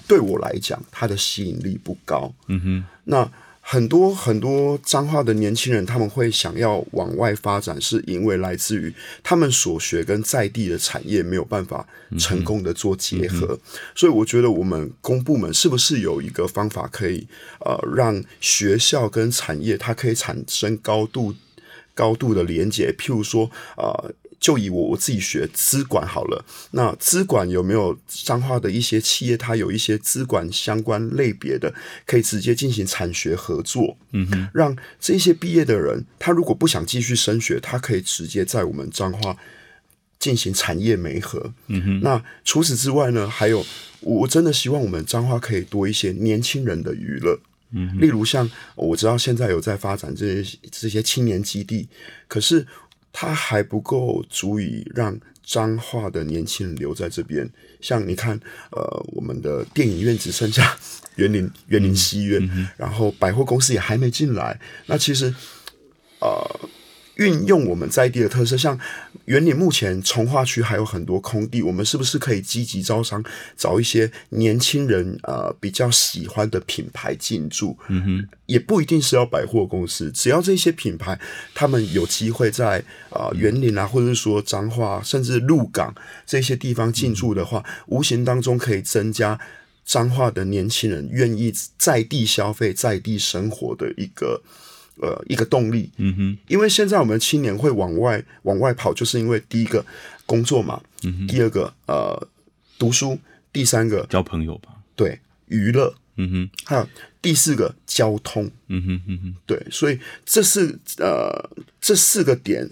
对我来讲它的吸引力不高，嗯哼。那很多很多彰化的年轻人，他们会想要往外发展，是因为来自于他们所学跟在地的产业没有办法成功的做结合。嗯嗯、所以我觉得我们公部门是不是有一个方法可以呃让学校跟产业它可以产生高度高度的连接？譬如说呃。就以我我自己学资管好了，那资管有没有彰化的一些企业，它有一些资管相关类别的，可以直接进行产学合作，嗯哼，让这些毕业的人，他如果不想继续升学，他可以直接在我们彰化进行产业媒合，嗯哼。那除此之外呢，还有我真的希望我们彰化可以多一些年轻人的娱乐，嗯，例如像我知道现在有在发展这些这些青年基地，可是。它还不够足以让彰化的年轻人留在这边。像你看，呃，我们的电影院只剩下 [laughs] 园林园林西院，嗯、然后百货公司也还没进来。那其实，呃。运用我们在地的特色，像园林目前从化区还有很多空地，我们是不是可以积极招商，找一些年轻人呃比较喜欢的品牌进驻？嗯哼，也不一定是要百货公司，只要这些品牌他们有机会在啊园林啊，或者是说彰化，甚至鹿港这些地方进驻的话，嗯，无形当中可以增加彰化的年轻人愿意在地消费、在地生活的一个。呃，一个动力，嗯哼，因为现在我们青年会往外往外跑，就是因为第一个工作嘛，嗯哼，第二个呃读书，第三个交朋友吧，对，娱乐，嗯哼，还有第四个交通，嗯哼嗯哼，对，所以这是呃这四个点。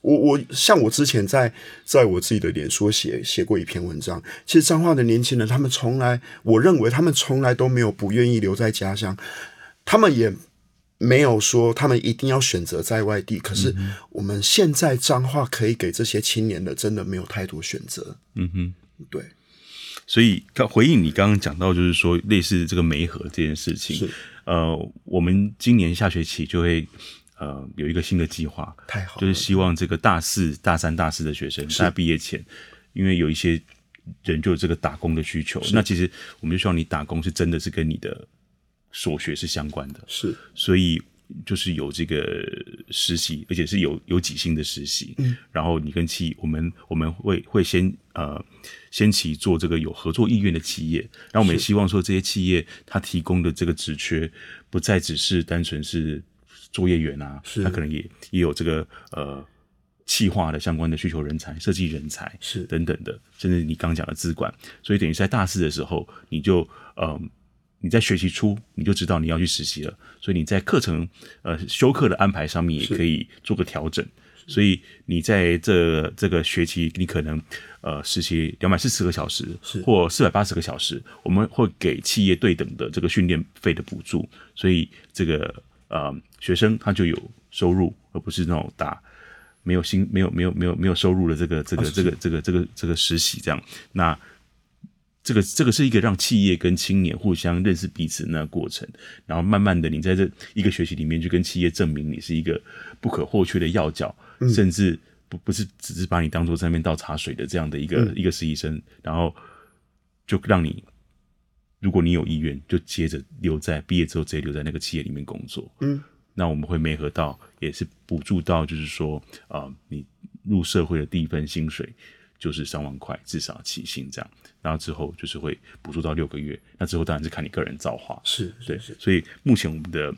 我我像我之前在在我自己的脸书写写过一篇文章，其实彰化的年轻人，他们从来，我认为他们从来都没有不愿意留在家乡，他们也没有说他们一定要选择在外地。可是我们现在彰化可以给这些青年的，真的没有太多选择。嗯哼，对。所以回应你刚刚讲到，就是说类似这个媒合这件事情，是呃，我们今年下学期就会。呃，有一个新的计划，太好了，就是希望这个大四、大三、大四的学生，在毕业前，因为有一些人就有这个打工的需求，那其实我们就希望你打工是真的是跟你的所学是相关的，是，所以就是有这个实习，而且是有有几星的实习，嗯，然后你跟企，我们我们会会先呃先期做这个有合作意愿的企业，然后我们也希望说这些企业它提供的这个职缺不再只是单纯是。作业员啊，是。他可能也也有这个呃，企划的相关的需求人才、设计人才是。等等的，甚至你刚讲的资管，所以等于在大四的时候，你就呃你在学习初你就知道你要去实习了，所以你在课程呃修课的安排上面也可以做个调整，所以你在这这个学期你可能呃实习两百四十个小时或四百八十个小时，我们会给企业对等的这个训练费的补助，所以这个。呃，学生他就有收入，而不是那种打没有薪、没有、没有、没有、没有收入的这个、这个、这个、这个、这个、这个实习这样。那这个、这个是一个让企业跟青年互相认识彼此的那个过程。然后慢慢的，你在这一个学期里面，就跟企业证明你是一个不可或缺的要角，嗯、甚至不不是只是把你当做在那边倒茶水的这样的一个、嗯、一个实习生，然后就让你。如果你有意愿，就接着留在毕业之后直接留在那个企业里面工作。嗯，那我们会媒合到，也是补助到，就是说，啊、呃，你入社会的第一份薪水就是三万块，至少起薪这样。然后之后就是会补助到六个月。那之后当然是看你个人造化。是，对，所以目前我们的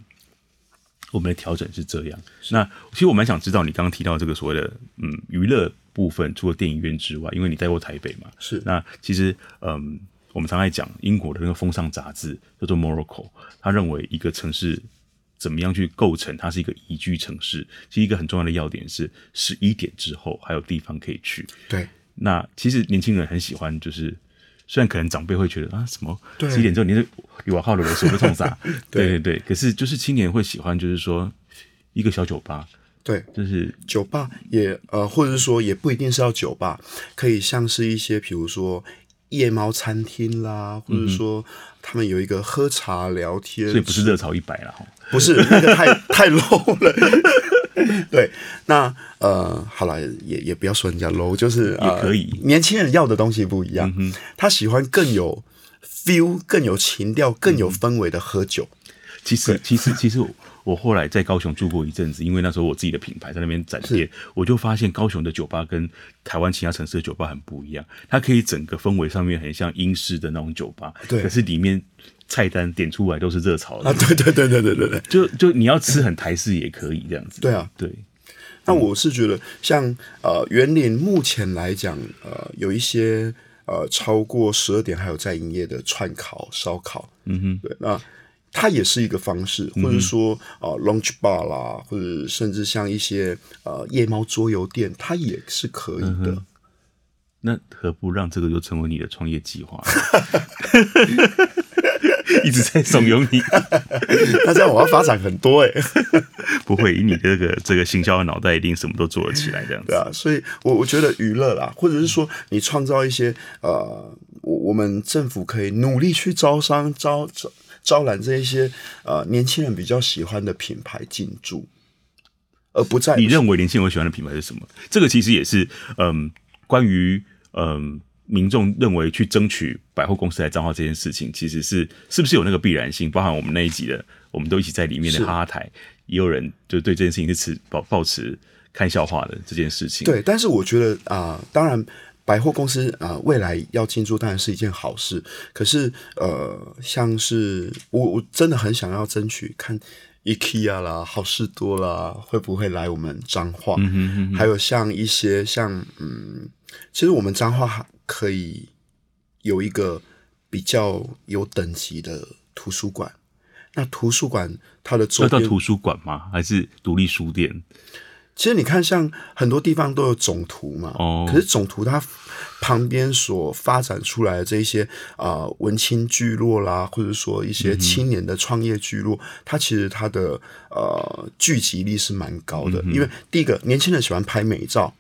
我们的调整是这样。那其实我蛮想知道，你刚刚提到这个所谓的嗯娱乐部分，除了电影院之外，因为你待过台北嘛。是。那其实嗯。我们常爱讲英国的那个风尚杂志叫做 Morocco 他认为一个城市怎么样去构成它是一个宜居城市，其实一个很重要的要点是十一点之后还有地方可以去。对，那其实年轻人很喜欢，就是虽然可能长辈会觉得啊什么十一点之后你是有号的人手会冲啥？[laughs] 对。对对，可是就是青年会喜欢，就是说一个小酒吧，对，就是酒吧也呃，或者是说也不一定是要酒吧，可以像是一些比如说。夜猫餐厅啦，或者说他们有一个喝茶聊天，所以不是热潮一百了哈，不是那个太 [laughs] 太 low 了。[laughs] 对，那呃，好了，也也不要说人家 low，就是也可以。年轻人要的东西不一样，嗯、他喜欢更有 feel、更有情调、更有氛围的喝酒。其实，其实，其实我。我后来在高雄住过一阵子，因为那时候我自己的品牌在那边展店，我就发现高雄的酒吧跟台湾其他城市的酒吧很不一样。它可以整个氛围上面很像英式的那种酒吧，对。可是里面菜单点出来都是热炒的啊，对对对对对对对。就就你要吃很台式也可以这样子。对啊，对。那我是觉得像呃园林目前来讲，呃有一些呃超过十二点还有在营业的串烤烧烤，嗯哼，对那。它也是一个方式，或者说啊、呃、lunch bar 啦，或者甚至像一些呃夜猫桌游店，它也是可以的。嗯、那何不让这个就成为你的创业计划？[laughs] 一直在怂恿你，[laughs] 那这样我要发展很多哎、欸，[laughs] 不会以你这个这个行销的脑袋，一定什么都做得起来这样子。对啊，所以我我觉得娱乐啦，或者是说你创造一些呃，我我们政府可以努力去招商招招。招揽这一些呃年轻人比较喜欢的品牌进驻，而不在你认为年轻人会喜欢的品牌是什么？这个其实也是嗯，关于嗯民众认为去争取百货公司来彰化这件事情，其实是是不是有那个必然性？包含我们那一集的，我们都一起在里面的哈哈台，也有人就对这件事情是持抱抱持看笑话的这件事情。对，但是我觉得啊、呃，当然。百货公司啊、呃，未来要进驻当然是一件好事。可是，呃，像是我我真的很想要争取看 IKEA 啦、好事多啦，会不会来我们彰化？嗯哼。还有像一些像嗯，其实我们彰化可以有一个比较有等级的图书馆。那图书馆它的周边要到图书馆吗？还是独立书店？其实你看，像很多地方都有总图嘛，哦，可是总图它旁边所发展出来的这一些啊、呃、文青聚落啦，或者说一些青年的创业聚落，嗯、它其实它的呃聚集力是蛮高的。嗯、因为第一个，年轻人喜欢拍美照，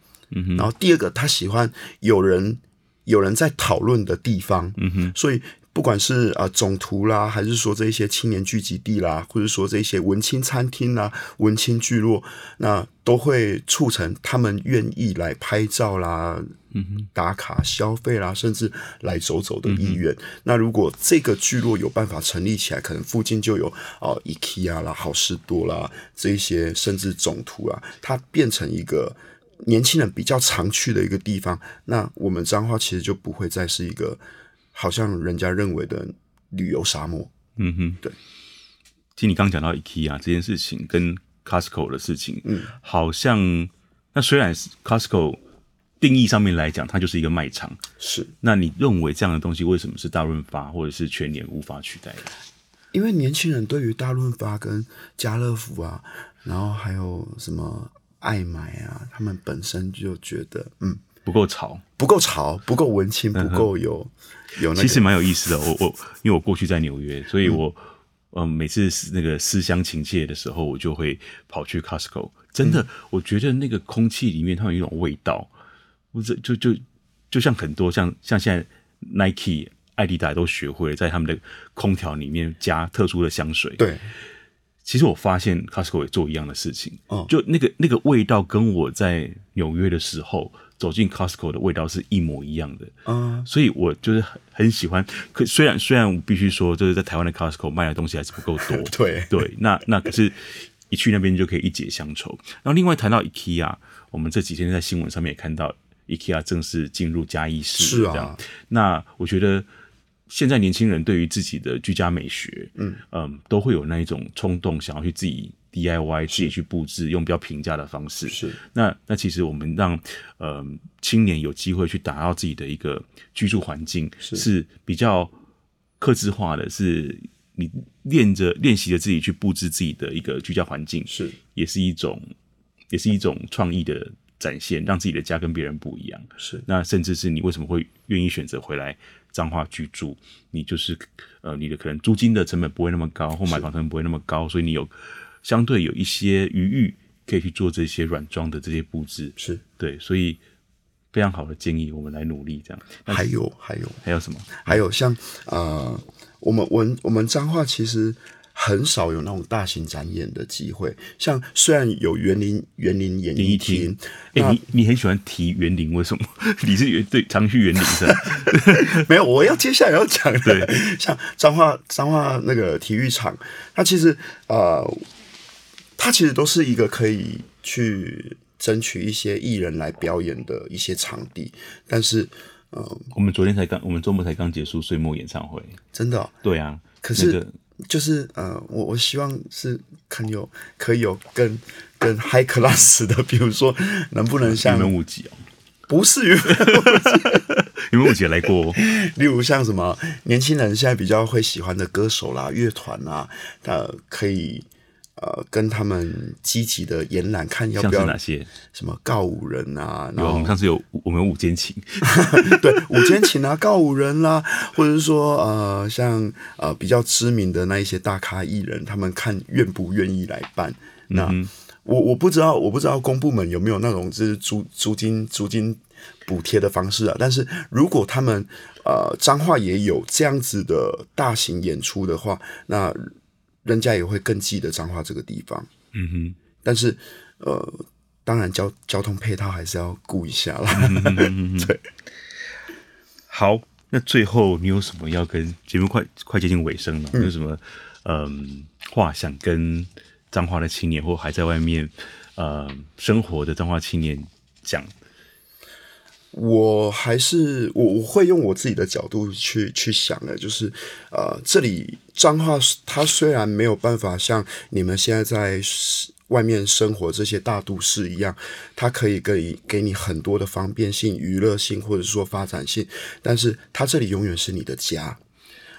然后第二个，他喜欢有人有人在讨论的地方，嗯哼，所以。不管是啊总图啦，还是说这些青年聚集地啦，或者说这些文青餐厅啦、文青聚落，那都会促成他们愿意来拍照啦、嗯、打卡消费啦，甚至来走走的意愿。嗯、那如果这个聚落有办法成立起来，可能附近就有啊 IKEA 啦、好事多啦这一些，甚至总图啊，它变成一个年轻人比较常去的一个地方，那我们彰化其实就不会再是一个。好像人家认为的旅游沙漠，嗯哼，对。听你刚讲到 IKEA 这件事情跟 Costco 的事情，嗯，好像那虽然是 Costco 定义上面来讲，它就是一个卖场，是。那你认为这样的东西为什么是大润发或者是全年无法取代的？因为年轻人对于大润发跟家乐福啊，然后还有什么爱买啊，他们本身就觉得，嗯。不够潮，不够潮，不够文青，不够有、嗯、有、那个。其实蛮有意思的。我我因为我过去在纽约，所以我嗯、呃、每次那个思乡情切的时候，我就会跑去 Costco。真的，嗯、我觉得那个空气里面它有一种味道，我这就就就像很多像像现在 Nike、艾迪达都学会了在他们的空调里面加特殊的香水。对，其实我发现 Costco 也做一样的事情。嗯，就那个那个味道跟我在纽约的时候。走进 Costco 的味道是一模一样的，嗯，所以我就是很很喜欢。可虽然虽然我必须说，就是在台湾的 Costco 卖的东西还是不够多，[laughs] 对对。那那可是，一去那边就可以一解乡愁。然后另外谈到 IKEA，我们这几天在新闻上面也看到 IKEA 正式进入嘉义市，是啊。那我觉得现在年轻人对于自己的居家美学，嗯嗯，都会有那一种冲动，想要去自己。DIY 自己去布置，用比较平价的方式。是，那那其实我们让呃青年有机会去打造自己的一个居住环境，是，是比较克制化的，是你练着练习着自己去布置自己的一个居家环境，是，也是一种也是一种创意的展现，让自己的家跟别人不一样。是，那甚至是你为什么会愿意选择回来彰化居住？你就是呃你的可能租金的成本不会那么高，或买房成本不会那么高，所以你有。相对有一些余裕，可以去做这些软装的这些布置，是对，所以非常好的建议，我们来努力这样。还有还有还有什么？还有像呃，我们我我们彰化其实很少有那种大型展演的机会。像虽然有园林园林演艺厅，哎、欸，你你很喜欢提园林，为什么？[laughs] 你是园对常去园林是吧？[laughs] 没有，我要接下来要讲的，像彰化彰化那个体育场，它其实呃。它其实都是一个可以去争取一些艺人来表演的一些场地，但是，嗯、呃，我们昨天才刚，我们周末才刚结束岁末演唱会，真的、哦，对啊，可是、那个、就是呃，我我希望是看有可以有更更 high class [laughs] 的，比如说能不能像不是云门舞集，云门舞集来过，例如像什么年轻人现在比较会喜欢的歌手啦、乐团啦，呃，可以。呃，跟他们积极的延揽，看要不要哪些什么告五人啊？然后我们上次有我们有五间琴，[laughs] 对，五间琴啊，告五人啦、啊，[laughs] 或者是说呃，像呃比较知名的那一些大咖艺人，他们看愿不愿意来办？那、嗯、我我不知道，我不知道公部门有没有那种就是租租金租金补贴的方式啊？但是如果他们呃彰化也有这样子的大型演出的话，那。人家也会更记得彰化这个地方，嗯哼。但是，呃，当然交交通配套还是要顾一下啦。嗯、哼哼哼 [laughs] 对。好，那最后你有什么要跟节目快快接近尾声了？嗯、有什么嗯话想跟彰化的青年或还在外面呃生活的彰化青年讲？我还是我我会用我自己的角度去去想的，就是呃，这里彰化它虽然没有办法像你们现在在外面生活这些大都市一样，它可以给给你很多的方便性、娱乐性或者说发展性，但是它这里永远是你的家。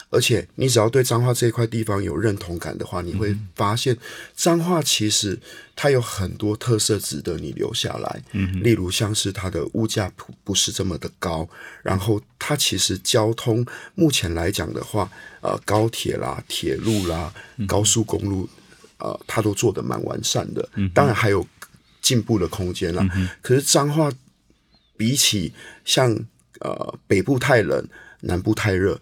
而且你只要对彰化这一块地方有认同感的话，你会发现彰化其实它有很多特色值得你留下来。嗯，例如像是它的物价不不是这么的高，然后它其实交通目前来讲的话，呃，高铁啦、铁路啦、高速公路，呃，它都做得蛮完善的。当然还有进步的空间啦。可是彰化比起像呃北部太冷，南部太热。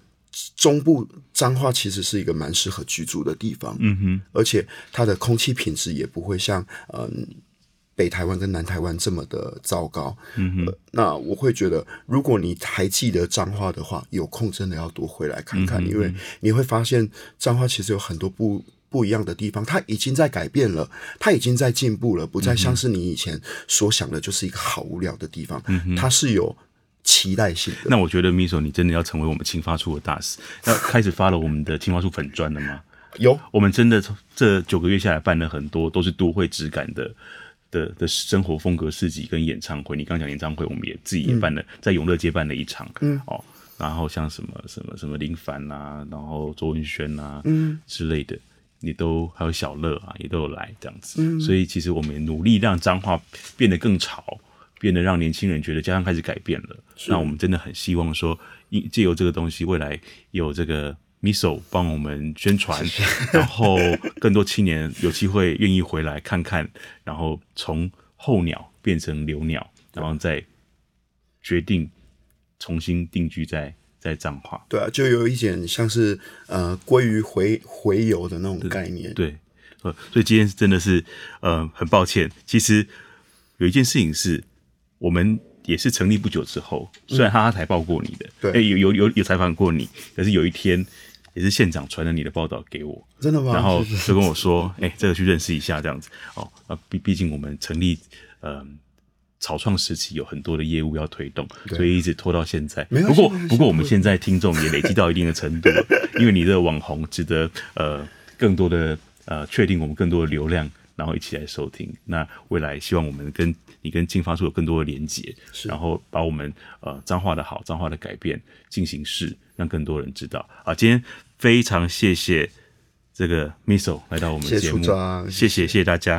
中部彰化其实是一个蛮适合居住的地方，嗯哼，而且它的空气品质也不会像嗯北台湾跟南台湾这么的糟糕，嗯哼、呃。那我会觉得，如果你还记得彰化的话，有空真的要多回来看看，嗯、因为你会发现彰化其实有很多不不一样的地方，它已经在改变了，它已经在进步了，不再像是你以前所想的，就是一个好无聊的地方，嗯哼，它是有。期待性的。那我觉得，Miso，你真的要成为我们青发处的大使，要开始发了我们的青发处粉砖了吗？有，我们真的这九个月下来办了很多，都是都会质感的的的生活风格市集跟演唱会。你刚讲演唱会，我们也自己也办了，嗯、在永乐街办了一场，嗯哦，然后像什么什么什么林凡啊，然后周文轩啊，嗯之类的，你都还有小乐啊，也都有来这样子。嗯、所以其实我们也努力让脏话变得更潮。变得让年轻人觉得家乡开始改变了，那我们真的很希望说，借由这个东西，未来有这个 Miso 帮我们宣传，是是 [laughs] 然后更多青年有机会愿意回来看看，然后从候鸟变成留鸟，然后再决定重新定居在在彰化。对啊，就有一点像是呃鲑鱼回回游的那种概念。对，呃，所以今天真的是呃很抱歉，其实有一件事情是。我们也是成立不久之后，虽然哈哈台报过你的，对、欸，有有有有采访过你，可是有一天也是县长传了你的报道给我，真的吗？然后就跟我说，哎、欸，这个去认识一下这样子哦。啊，毕毕竟我们成立呃草创时期有很多的业务要推动，所以一直拖到现在。不过不过我们现在听众也累积到一定的程度，[laughs] 因为你的网红值得呃更多的呃确定我们更多的流量。然后一起来收听。那未来希望我们跟你跟金发出有更多的连接，是然后把我们呃脏话的好、脏话的改变进行式，让更多人知道。啊，今天非常谢谢这个 Miso 来到我们节目，谢谢谢谢大家。